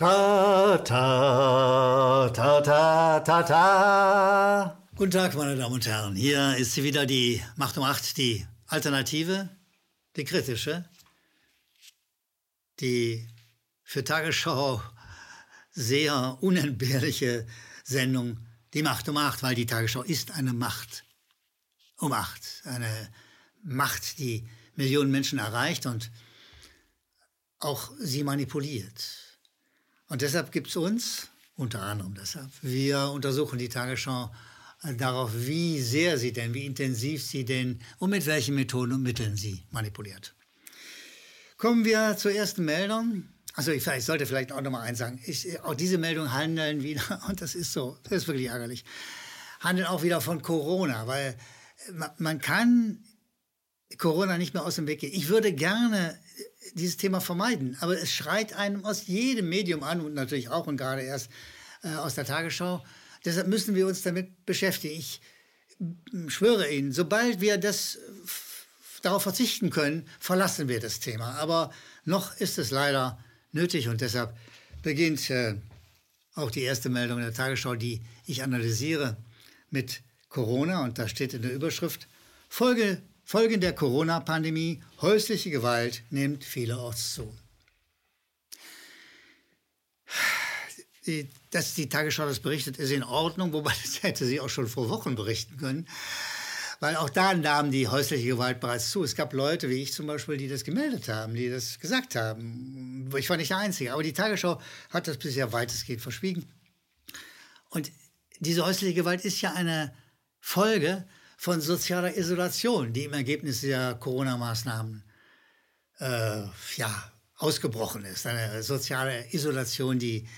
Ta, ta, ta, ta, ta, ta. Guten Tag, meine Damen und Herren. Hier ist sie wieder die Macht um Acht, die Alternative, die kritische, die für Tagesschau sehr unentbehrliche Sendung, die Macht um Acht, weil die Tagesschau ist eine Macht um Acht. Eine Macht, die Millionen Menschen erreicht und auch sie manipuliert. Und deshalb gibt es uns, unter anderem deshalb, wir untersuchen die Tagesschau äh, darauf, wie sehr sie denn, wie intensiv sie denn und mit welchen Methoden und Mitteln sie manipuliert. Kommen wir zur ersten Meldung. Also ich, ich sollte vielleicht auch noch mal eins sagen. Ich, auch diese Meldungen handeln wieder, und das ist so, das ist wirklich ärgerlich, handeln auch wieder von Corona, weil man, man kann Corona nicht mehr aus dem Weg gehen. Ich würde gerne dieses Thema vermeiden. Aber es schreit einem aus jedem Medium an und natürlich auch und gerade erst äh, aus der Tagesschau. Deshalb müssen wir uns damit beschäftigen. Ich schwöre Ihnen, sobald wir das darauf verzichten können, verlassen wir das Thema. Aber noch ist es leider nötig und deshalb beginnt äh, auch die erste Meldung in der Tagesschau, die ich analysiere mit Corona und da steht in der Überschrift Folge Folgen der Corona-Pandemie, häusliche Gewalt nimmt vielerorts zu. dass die Tagesschau das berichtet, ist in Ordnung, wobei das hätte sie auch schon vor Wochen berichten können. Weil auch da nahm die häusliche Gewalt bereits zu. Es gab Leute, wie ich zum Beispiel, die das gemeldet haben, die das gesagt haben. Ich war nicht der Einzige. Aber die Tagesschau hat das bisher weitestgehend verschwiegen. Und diese häusliche Gewalt ist ja eine Folge von sozialer Isolation, die im Ergebnis der Corona-Maßnahmen äh, ja, ausgebrochen ist. Eine soziale Isolation, die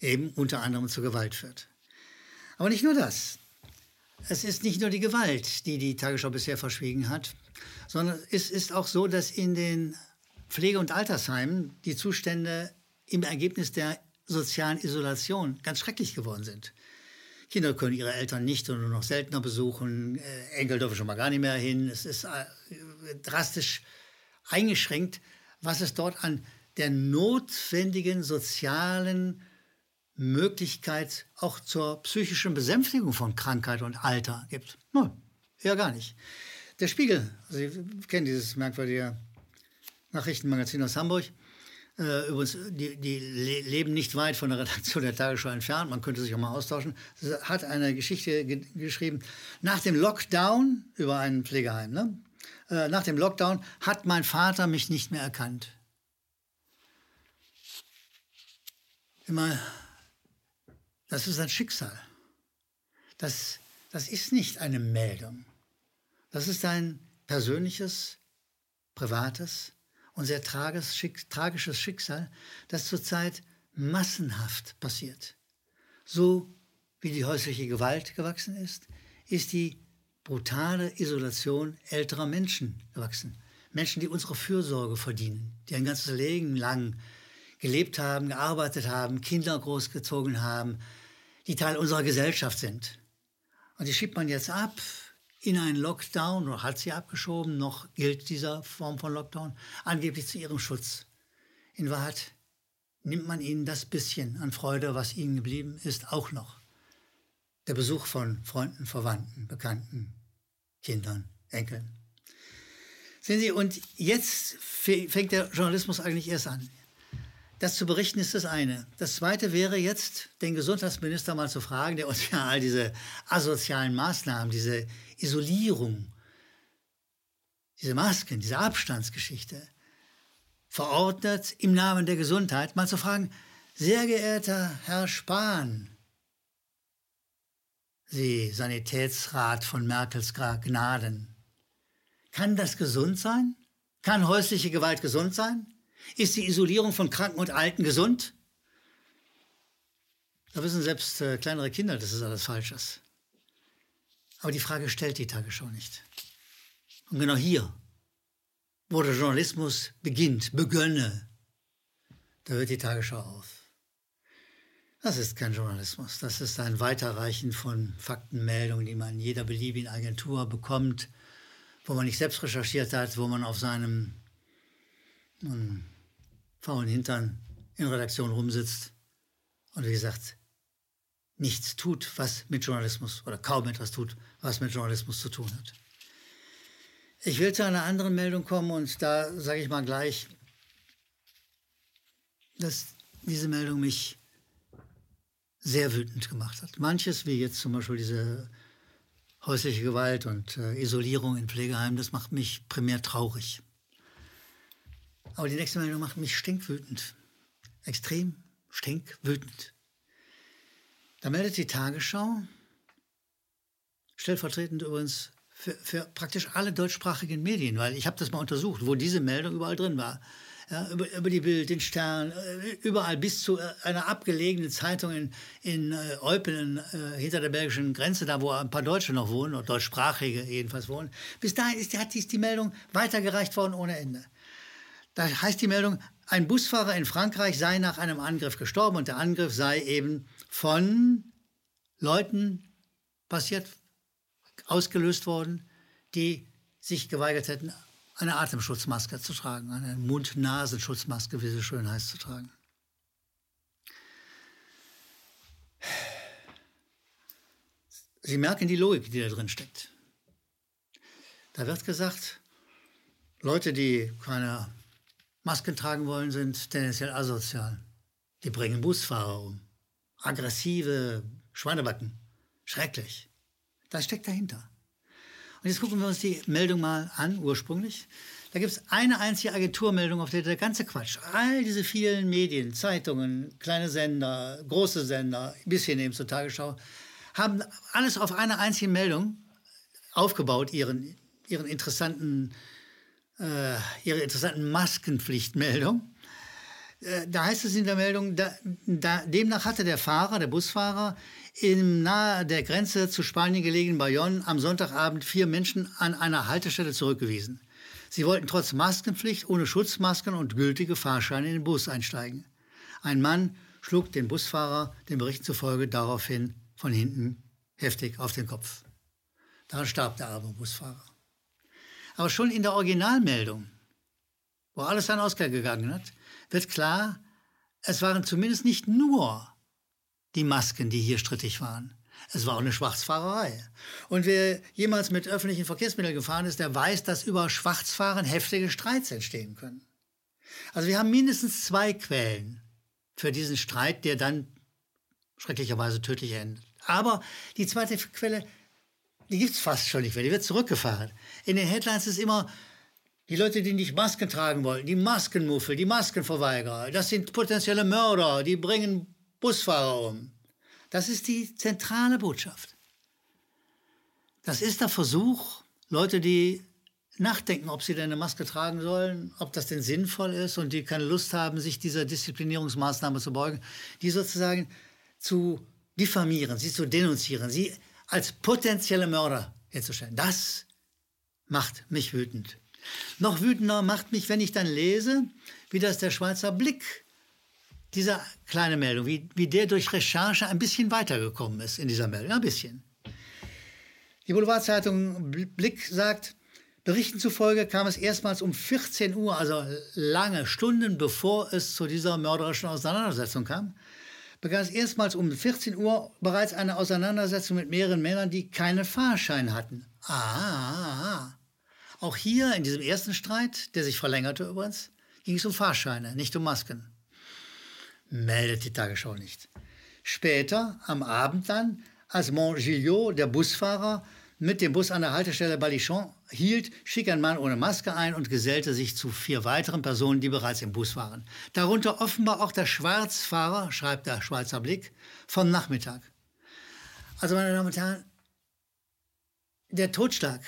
eben unter anderem zu Gewalt führt. Aber nicht nur das. Es ist nicht nur die Gewalt, die die Tagesschau bisher verschwiegen hat, sondern es ist auch so, dass in den Pflege- und Altersheimen die Zustände im Ergebnis der sozialen Isolation ganz schrecklich geworden sind. Kinder können ihre Eltern nicht oder nur noch seltener besuchen. Äh, Enkel dürfen schon mal gar nicht mehr hin. Es ist äh, drastisch eingeschränkt, was es dort an der notwendigen sozialen Möglichkeit auch zur psychischen Besänftigung von Krankheit und Alter gibt. Nein, eher gar nicht. Der Spiegel, also Sie kennen dieses merkwürdige Nachrichtenmagazin aus Hamburg, äh, übrigens, die, die leben nicht weit von der Redaktion der Tagesschau entfernt. Man könnte sich auch mal austauschen. Hat eine Geschichte ge geschrieben. Nach dem Lockdown über ein Pflegeheim. Ne? Äh, nach dem Lockdown hat mein Vater mich nicht mehr erkannt. Immer, das ist ein Schicksal. Das, das ist nicht eine Meldung. Das ist ein persönliches, privates, und sehr tragisches Schicksal, das zurzeit massenhaft passiert. So wie die häusliche Gewalt gewachsen ist, ist die brutale Isolation älterer Menschen gewachsen. Menschen, die unsere Fürsorge verdienen, die ein ganzes Leben lang gelebt haben, gearbeitet haben, Kinder großgezogen haben, die Teil unserer Gesellschaft sind. Und die schiebt man jetzt ab in einen Lockdown oder hat sie abgeschoben, noch gilt dieser Form von Lockdown, angeblich zu ihrem Schutz. In Wahrheit nimmt man ihnen das bisschen an Freude, was ihnen geblieben ist, auch noch. Der Besuch von Freunden, Verwandten, Bekannten, Kindern, Enkeln. Sehen Sie, und jetzt fängt der Journalismus eigentlich erst an. Das zu berichten ist das eine. Das zweite wäre jetzt, den Gesundheitsminister mal zu fragen, der uns ja all diese asozialen Maßnahmen, diese Isolierung, diese Masken, diese Abstandsgeschichte verordnet im Namen der Gesundheit, mal zu fragen, sehr geehrter Herr Spahn, Sie Sanitätsrat von Merkels Gnaden, kann das gesund sein? Kann häusliche Gewalt gesund sein? Ist die Isolierung von Kranken und Alten gesund? Da wissen selbst äh, kleinere Kinder, dass es alles falsch ist. Aber die Frage stellt die Tagesschau nicht. Und genau hier, wo der Journalismus beginnt, begönne, da hört die Tagesschau auf. Das ist kein Journalismus. Das ist ein Weiterreichen von Faktenmeldungen, die man in jeder beliebigen Agentur bekommt, wo man nicht selbst recherchiert hat, wo man auf seinem faulen Hintern in Redaktion rumsitzt und wie gesagt, nichts tut, was mit Journalismus oder kaum etwas tut, was mit Journalismus zu tun hat. Ich will zu einer anderen Meldung kommen und da sage ich mal gleich, dass diese Meldung mich sehr wütend gemacht hat. Manches, wie jetzt zum Beispiel diese häusliche Gewalt und äh, Isolierung in Pflegeheimen, das macht mich primär traurig. Aber die nächste Meldung macht mich stinkwütend. Extrem stinkwütend. Da meldet die Tagesschau, stellvertretend übrigens für, für praktisch alle deutschsprachigen Medien, weil ich habe das mal untersucht, wo diese Meldung überall drin war. Ja, über, über, die Bild, den Stern, äh, überall bis zu äh, einer abgelegenen Zeitung in, in äh, Eupen äh, hinter der belgischen Grenze, da wo ein paar Deutsche noch wohnen, oder deutschsprachige jedenfalls wohnen. Bis dahin ist, hat dies die Meldung weitergereicht worden ohne Ende. Da heißt die Meldung, ein Busfahrer in Frankreich sei nach einem Angriff gestorben und der Angriff sei eben von Leuten passiert, ausgelöst worden, die sich geweigert hätten, eine Atemschutzmaske zu tragen, eine Mund-Nasenschutzmaske, wie sie schön heißt, zu tragen. Sie merken die Logik, die da drin steckt. Da wird gesagt, Leute, die keine Masken tragen wollen, sind tendenziell asozial. Die bringen Busfahrer um. Aggressive Schweinebacken. Schrecklich. Das steckt dahinter. Und jetzt gucken wir uns die Meldung mal an, ursprünglich. Da gibt es eine einzige Agenturmeldung, auf der der ganze Quatsch, all diese vielen Medien, Zeitungen, kleine Sender, große Sender, bis hin zur Tagesschau, haben alles auf einer einzigen Meldung aufgebaut, ihren, ihren interessanten, äh, ihre interessanten Maskenpflichtmeldung. Äh, da heißt es in der Meldung, da, da, demnach hatte der Fahrer, der Busfahrer, im nahe der Grenze zu Spanien gelegenen Bayonne am Sonntagabend vier Menschen an einer Haltestelle zurückgewiesen. Sie wollten trotz Maskenpflicht ohne Schutzmasken und gültige Fahrscheine in den Bus einsteigen. Ein Mann schlug den Busfahrer den Berichten zufolge daraufhin von hinten heftig auf den Kopf. Daran starb der arme Busfahrer. Aber schon in der Originalmeldung, wo alles dann ausgegangen hat, wird klar, es waren zumindest nicht nur die Masken, die hier strittig waren. Es war auch eine Schwarzfahrerei. Und wer jemals mit öffentlichen Verkehrsmitteln gefahren ist, der weiß, dass über Schwarzfahren heftige Streits entstehen können. Also wir haben mindestens zwei Quellen für diesen Streit, der dann schrecklicherweise tödlich endet. Aber die zweite Quelle, die gibt es fast schon nicht mehr, die wird zurückgefahren. In den Headlines ist immer, die Leute, die nicht Masken tragen wollen, die Maskenmuffel, die Maskenverweigerer, das sind potenzielle Mörder, die bringen Busfahrer um. Das ist die zentrale Botschaft. Das ist der Versuch, Leute, die nachdenken, ob sie denn eine Maske tragen sollen, ob das denn sinnvoll ist und die keine Lust haben, sich dieser Disziplinierungsmaßnahme zu beugen, die sozusagen zu diffamieren, sie zu denunzieren, sie als potenzielle Mörder herzustellen. Das macht mich wütend. Noch wütender macht mich, wenn ich dann lese, wie das der Schweizer Blick, dieser kleine Meldung, wie, wie der durch Recherche ein bisschen weitergekommen ist in dieser Meldung. Ein bisschen. Die Boulevardzeitung Blick sagt, Berichten zufolge kam es erstmals um 14 Uhr, also lange Stunden bevor es zu dieser mörderischen Auseinandersetzung kam, begann es erstmals um 14 Uhr bereits eine Auseinandersetzung mit mehreren Männern, die keinen Fahrschein hatten. Ah, ah, ah. Auch hier in diesem ersten Streit, der sich verlängerte übrigens, ging es um Fahrscheine, nicht um Masken. Meldet die Tagesschau nicht. Später, am Abend dann, als Montgillot, der Busfahrer, mit dem Bus an der Haltestelle Balichon hielt, schick ein Mann ohne Maske ein und gesellte sich zu vier weiteren Personen, die bereits im Bus waren. Darunter offenbar auch der Schwarzfahrer, schreibt der Schweizer Blick, vom Nachmittag. Also, meine Damen und Herren, der Totschlag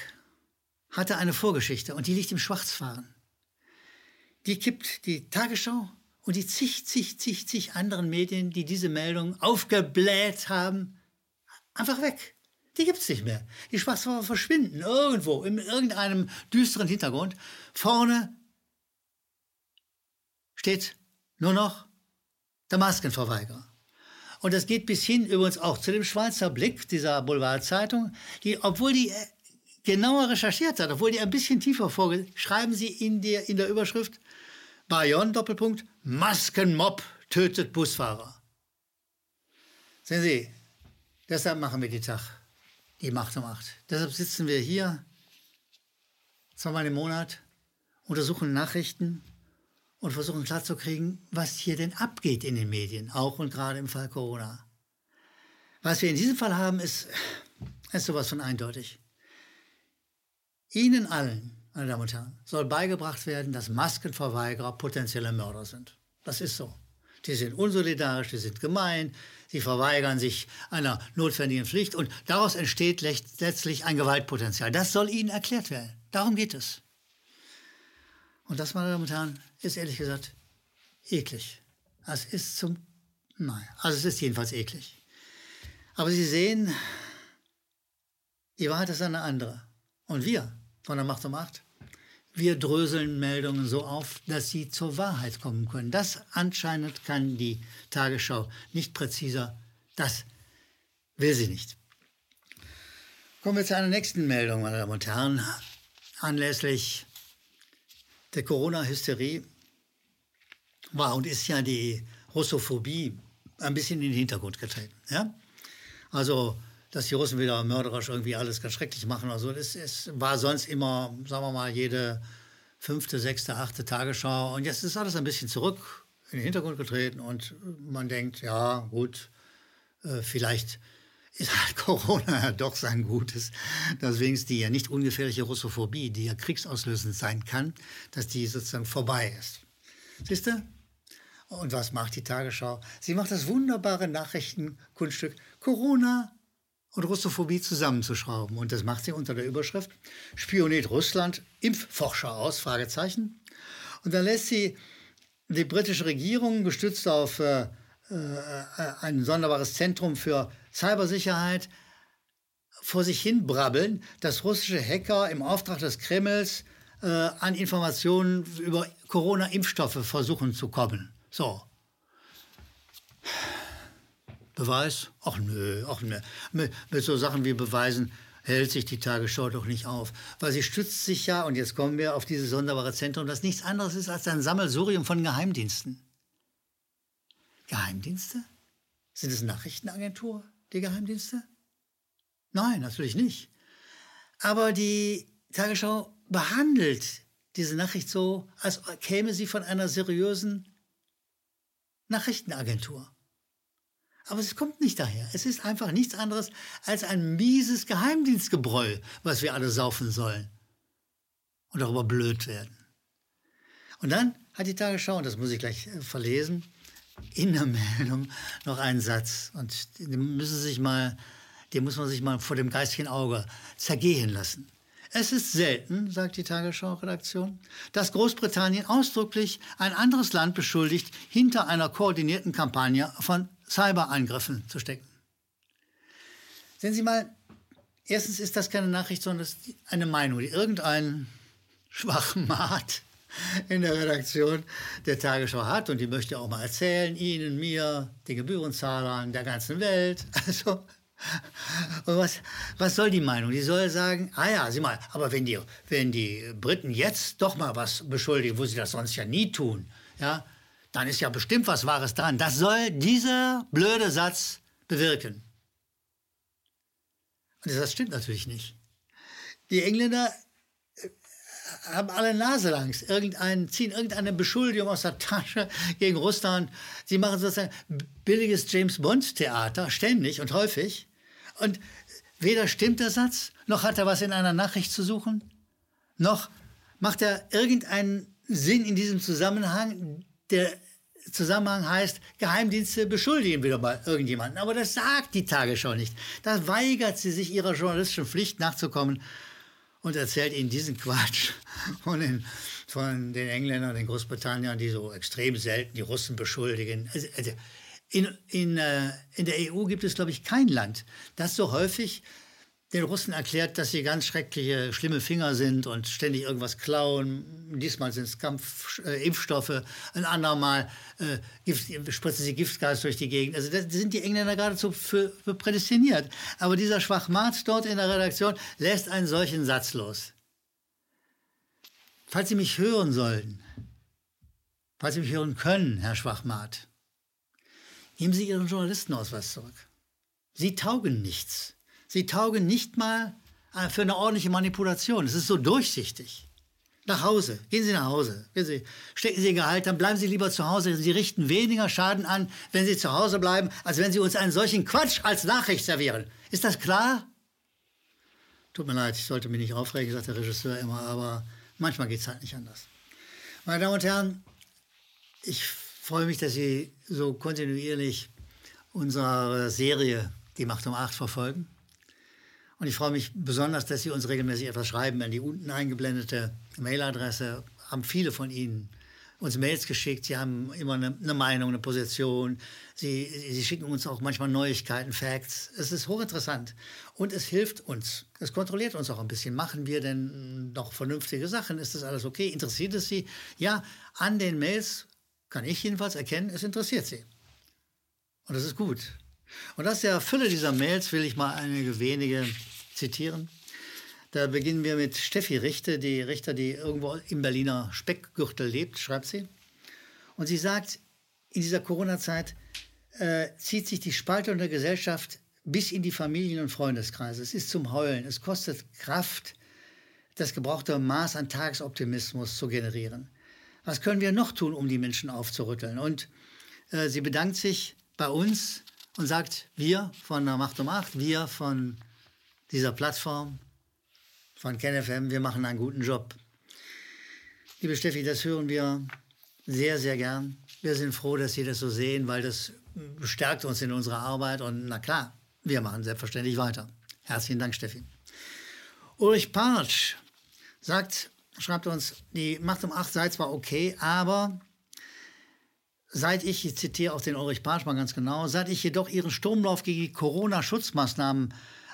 hatte eine Vorgeschichte und die liegt im Schwarzfahren. Die kippt die Tagesschau und die zig, zig, zig, zig anderen Medien, die diese Meldung aufgebläht haben, einfach weg. Die gibt es nicht mehr. Die Schwarzfahrer verschwinden irgendwo in irgendeinem düsteren Hintergrund. Vorne steht nur noch der Maskenverweigerer. Und das geht bis hin übrigens auch zu dem Schweizer Blick dieser Boulevardzeitung, die, obwohl die genauer recherchiert hat, obwohl die ein bisschen tiefer vorgeht, schreiben sie in der, in der Überschrift Bayonne Doppelpunkt Maskenmob tötet Busfahrer. Sehen Sie, deshalb machen wir die Tag, die Macht um Acht. Deshalb sitzen wir hier zweimal im Monat, untersuchen Nachrichten und versuchen klarzukriegen, was hier denn abgeht in den Medien, auch und gerade im Fall Corona. Was wir in diesem Fall haben, ist, ist sowas von eindeutig. Ihnen allen, meine Damen und Herren, soll beigebracht werden, dass Maskenverweigerer potenzielle Mörder sind. Das ist so. Die sind unsolidarisch, die sind gemein, sie verweigern sich einer notwendigen Pflicht und daraus entsteht letztlich ein Gewaltpotenzial. Das soll ihnen erklärt werden. Darum geht es. Und das, meine Damen und Herren, ist ehrlich gesagt eklig. Es ist zum, nein, also es ist jedenfalls eklig. Aber Sie sehen, die Wahrheit ist eine andere. Und wir von der Macht um Macht, wir dröseln Meldungen so auf, dass sie zur Wahrheit kommen können. Das anscheinend kann die Tagesschau nicht präziser. Das will sie nicht. Kommen wir zu einer nächsten Meldung, meine Damen und Herren. Anlässlich der Corona-Hysterie war und ist ja die Russophobie ein bisschen in den Hintergrund getreten. Ja? Also dass die Russen wieder mörderisch irgendwie alles ganz schrecklich machen. Also es, es war sonst immer, sagen wir mal, jede fünfte, sechste, achte Tagesschau. Und jetzt ist alles ein bisschen zurück in den Hintergrund getreten und man denkt, ja, gut, äh, vielleicht ist halt Corona ja doch sein Gutes, dass wenigstens die ja nicht ungefährliche Russophobie, die ja kriegsauslösend sein kann, dass die sozusagen vorbei ist. Siehst du? Und was macht die Tagesschau? Sie macht das wunderbare Nachrichtenkunststück Corona und Russophobie zusammenzuschrauben. Und das macht sie unter der Überschrift Spioniert Russland Impfforscher aus? Fragezeichen. Und dann lässt sie die britische Regierung, gestützt auf äh, äh, ein sonderbares Zentrum für Cybersicherheit, vor sich hin brabbeln, dass russische Hacker im Auftrag des Kremls äh, an Informationen über Corona-Impfstoffe versuchen zu kommen. So. Beweis? Ach nö, ach nö. Mit, mit so Sachen wie Beweisen hält sich die Tagesschau doch nicht auf. Weil sie stützt sich ja, und jetzt kommen wir auf dieses sonderbare Zentrum, das nichts anderes ist als ein Sammelsurium von Geheimdiensten. Geheimdienste? Sind es Nachrichtenagentur, die Geheimdienste? Nein, natürlich nicht. Aber die Tagesschau behandelt diese Nachricht so, als käme sie von einer seriösen Nachrichtenagentur. Aber es kommt nicht daher. Es ist einfach nichts anderes als ein mieses Geheimdienstgebräu, was wir alle saufen sollen und darüber blöd werden. Und dann hat die Tagesschau, und das muss ich gleich äh, verlesen, in der Meldung noch einen Satz. Und den, müssen sich mal, den muss man sich mal vor dem geistigen Auge zergehen lassen. Es ist selten, sagt die Tagesschau-Redaktion, dass Großbritannien ausdrücklich ein anderes Land beschuldigt, hinter einer koordinierten Kampagne von Cyberangriffen zu stecken. Sehen Sie mal, erstens ist das keine Nachricht, sondern eine Meinung, die irgendein Schwachmat in der Redaktion der Tagesschau hat und die möchte auch mal erzählen, Ihnen, mir, den Gebührenzahlern der ganzen Welt. Also, und was, was soll die Meinung? Die soll sagen, ah ja, sieh mal, aber wenn die, wenn die Briten jetzt doch mal was beschuldigen, wo sie das sonst ja nie tun, ja, dann ist ja bestimmt was Wahres dran. Das soll dieser blöde Satz bewirken. Und das stimmt natürlich nicht. Die Engländer äh, haben alle Nase langs, irgendein, ziehen irgendeine Beschuldigung aus der Tasche gegen Russland. Sie machen sozusagen billiges James Bond-Theater, ständig und häufig. Und weder stimmt der Satz, noch hat er was in einer Nachricht zu suchen, noch macht er irgendeinen Sinn in diesem Zusammenhang, der Zusammenhang heißt, Geheimdienste beschuldigen wieder mal irgendjemanden. Aber das sagt die Tagesschau nicht. Da weigert sie sich ihrer journalistischen Pflicht nachzukommen und erzählt ihnen diesen Quatsch von den, von den Engländern, den Großbritanniern, die so extrem selten die Russen beschuldigen. Also, also in, in, äh, in der EU gibt es, glaube ich, kein Land, das so häufig den Russen erklärt, dass sie ganz schreckliche, schlimme Finger sind und ständig irgendwas klauen. Diesmal sind es Kampfimpfstoffe, äh, ein andermal äh, Gift, spritzen sie Giftgas durch die Gegend. Also da sind die Engländer geradezu für, für prädestiniert. Aber dieser Schwachmat dort in der Redaktion lässt einen solchen Satz los. Falls Sie mich hören sollten, falls Sie mich hören können, Herr Schwachmat, geben Sie Ihren Journalistenausweis zurück. Sie taugen nichts. Sie taugen nicht mal äh, für eine ordentliche Manipulation. Es ist so durchsichtig. Nach Hause. Gehen Sie nach Hause. Sie, stecken Sie Ihr Gehalt, dann bleiben Sie lieber zu Hause. Sie richten weniger Schaden an, wenn Sie zu Hause bleiben, als wenn Sie uns einen solchen Quatsch als Nachricht servieren. Ist das klar? Tut mir leid, ich sollte mich nicht aufregen, sagt der Regisseur immer, aber manchmal geht es halt nicht anders. Meine Damen und Herren, ich freue mich, dass Sie so kontinuierlich unsere Serie Die Macht um acht verfolgen. Und ich freue mich besonders, dass Sie uns regelmäßig etwas schreiben an die unten eingeblendete Mailadresse. Haben viele von Ihnen uns Mails geschickt. Sie haben immer eine, eine Meinung, eine Position. Sie, Sie schicken uns auch manchmal Neuigkeiten, Facts. Es ist hochinteressant und es hilft uns. Es kontrolliert uns auch ein bisschen. Machen wir denn noch vernünftige Sachen? Ist das alles okay? Interessiert es Sie? Ja, an den Mails kann ich jedenfalls erkennen, es interessiert Sie. Und das ist gut. Und aus der Fülle dieser Mails will ich mal einige wenige zitieren. Da beginnen wir mit Steffi Richter, die Richter, die irgendwo im Berliner Speckgürtel lebt, schreibt sie. Und sie sagt, in dieser Corona-Zeit äh, zieht sich die Spaltung der Gesellschaft bis in die Familien- und Freundeskreise. Es ist zum Heulen. Es kostet Kraft, das gebrauchte Maß an Tagesoptimismus zu generieren. Was können wir noch tun, um die Menschen aufzurütteln? Und äh, sie bedankt sich bei uns und sagt, wir von der Macht um Acht, wir von dieser Plattform, von KenFM, wir machen einen guten Job. Liebe Steffi, das hören wir sehr, sehr gern. Wir sind froh, dass Sie das so sehen, weil das stärkt uns in unserer Arbeit. Und na klar, wir machen selbstverständlich weiter. Herzlichen Dank, Steffi. Ulrich Partsch sagt, schreibt uns, die Macht um acht sei zwar okay, aber seit ich, ich zitiere auch den Ulrich Partsch mal ganz genau, seit ich jedoch ihren Sturmlauf gegen die Corona-Schutzmaßnahmen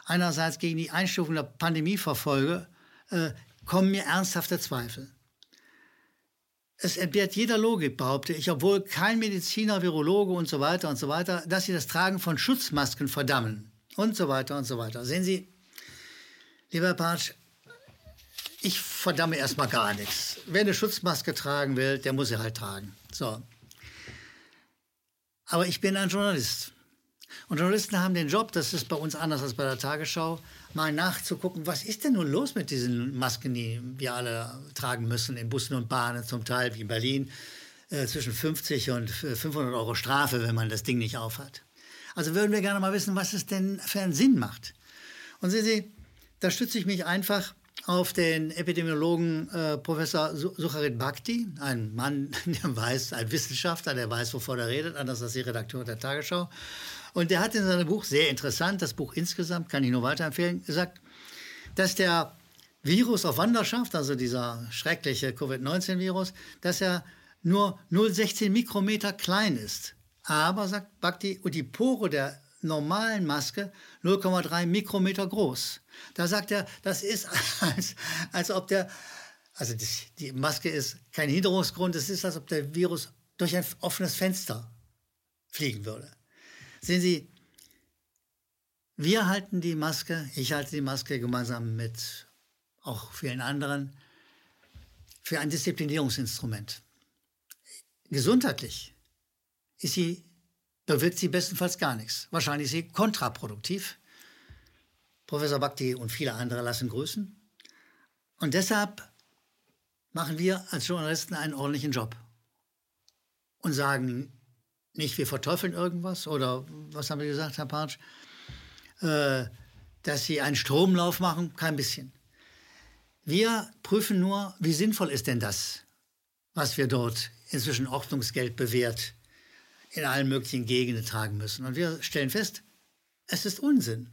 einerseits gegen die Einstufung der Pandemie verfolge, äh, kommen mir ernsthafte Zweifel. Es entbehrt jeder Logik, behaupte ich, obwohl kein Mediziner, Virologe und so weiter und so weiter, dass sie das Tragen von Schutzmasken verdammen und so weiter und so weiter. Sehen Sie, lieber Herr Patsch, ich verdamme erstmal gar nichts. Wer eine Schutzmaske tragen will, der muss sie halt tragen. So. Aber ich bin ein Journalist. Und Journalisten haben den Job, das ist bei uns anders als bei der Tagesschau, mal nachzugucken, was ist denn nun los mit diesen Masken, die wir alle tragen müssen in Bussen und Bahnen, zum Teil wie in Berlin, äh, zwischen 50 und 500 Euro Strafe, wenn man das Ding nicht aufhat. Also würden wir gerne mal wissen, was es denn für einen Sinn macht. Und sehen Sie, da stütze ich mich einfach auf den Epidemiologen äh, Professor Sucharit Bhakti, ein Mann, der weiß, ein Wissenschaftler, der weiß, wovon er redet, anders als die Redakteur der Tagesschau. Und der hat in seinem Buch, sehr interessant, das Buch insgesamt kann ich nur weiterempfehlen, gesagt, dass der Virus auf Wanderschaft, also dieser schreckliche Covid-19-Virus, dass er nur 0,16 Mikrometer klein ist. Aber, sagt Bhakti, und die Pore der normalen Maske 0,3 Mikrometer groß. Da sagt er, das ist, als, als ob der, also das, die Maske ist kein Hinderungsgrund, es ist, als ob der Virus durch ein offenes Fenster fliegen würde. Sehen Sie, wir halten die Maske, ich halte die Maske gemeinsam mit auch vielen anderen für ein Disziplinierungsinstrument. Gesundheitlich ist sie, bewirkt sie bestenfalls gar nichts. Wahrscheinlich ist sie kontraproduktiv. Professor Bhakti und viele andere lassen grüßen. Und deshalb machen wir als Journalisten einen ordentlichen Job und sagen nicht, wir verteufeln irgendwas oder was haben wir gesagt, Herr Partsch? Äh, dass sie einen Stromlauf machen, kein bisschen. Wir prüfen nur, wie sinnvoll ist denn das, was wir dort inzwischen Ordnungsgeld bewährt in allen möglichen Gegenden tragen müssen. Und wir stellen fest, es ist Unsinn.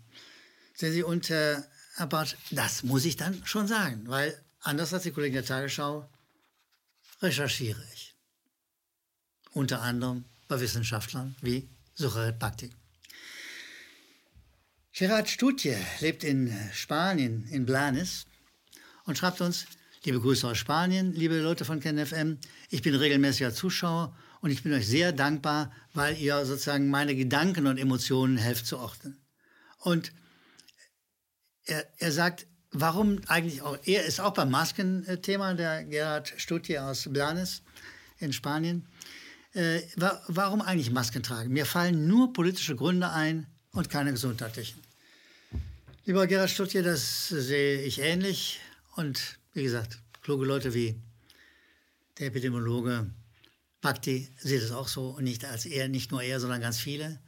Sehen Sie, und äh, Herr Bartsch, das muss ich dann schon sagen, weil anders als die Kollegen der Tagesschau recherchiere ich. Unter anderem bei Wissenschaftlern wie Sucharit Bhakti. Gerard Stutje lebt in Spanien, in Blanes, und schreibt uns, liebe Grüße aus Spanien, liebe Leute von KenFM, ich bin regelmäßiger Zuschauer und ich bin euch sehr dankbar, weil ihr sozusagen meine Gedanken und Emotionen helft zu ordnen. Und er, er sagt, warum eigentlich auch, er ist auch beim Maskenthema, der Gerhard Stutje aus Blanes in Spanien. Äh, wa warum eigentlich Masken tragen? Mir fallen nur politische Gründe ein, und keine gesundheitlichen. Lieber Gerhard Stutje, das sehe ich ähnlich. Und wie gesagt, kluge Leute wie der Epidemiologe Bhakti sieht es auch so und nicht als er, nicht nur er, sondern ganz viele.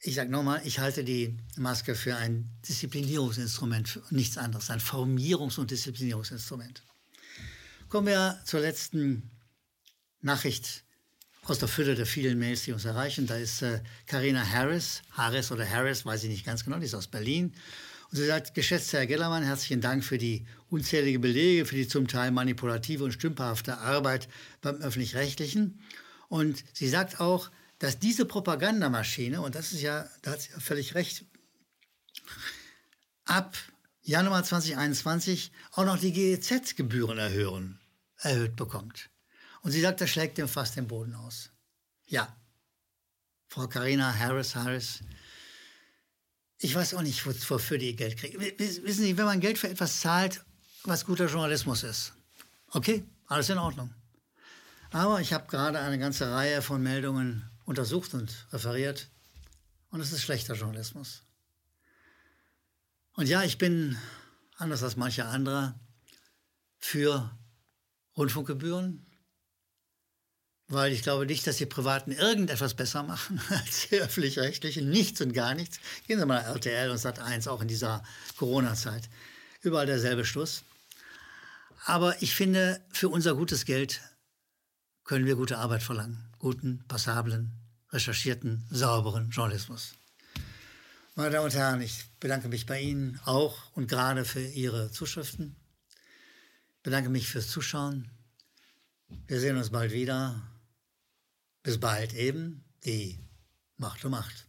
Ich sage nochmal, ich halte die Maske für ein Disziplinierungsinstrument, nichts anderes, ein Formierungs- und Disziplinierungsinstrument. Kommen wir zur letzten Nachricht aus der Fülle der vielen Mails, die uns erreichen. Da ist Karina äh, Harris, Harris oder Harris, weiß ich nicht ganz genau, die ist aus Berlin. Und sie sagt, geschätzter Herr Gellermann, herzlichen Dank für die unzähligen Belege, für die zum Teil manipulative und stümperhafte Arbeit beim Öffentlich-Rechtlichen. Und sie sagt auch, dass diese Propagandamaschine, und das ist ja, da hat sie völlig recht, ab Januar 2021 auch noch die GEZ-Gebühren erhöht bekommt. Und sie sagt, das schlägt dem fast den Boden aus. Ja, Frau Karina Harris Harris, ich weiß auch nicht, wofür die Geld kriegen. Wissen Sie, wenn man Geld für etwas zahlt, was guter Journalismus ist, okay, alles in Ordnung. Aber ich habe gerade eine ganze Reihe von Meldungen untersucht und referiert und es ist schlechter Journalismus. Und ja, ich bin, anders als mancher anderer, für Rundfunkgebühren, weil ich glaube nicht, dass die Privaten irgendetwas besser machen als die öffentlich-rechtlichen. Nichts und gar nichts. Gehen Sie mal nach RTL und Sat1, auch in dieser Corona-Zeit. Überall derselbe Schluss. Aber ich finde, für unser gutes Geld können wir gute Arbeit verlangen. Guten, passablen, recherchierten, sauberen Journalismus. Meine Damen und Herren, ich bedanke mich bei Ihnen auch und gerade für Ihre Zuschriften. Ich bedanke mich fürs Zuschauen. Wir sehen uns bald wieder. Bis bald eben, die Macht um Macht.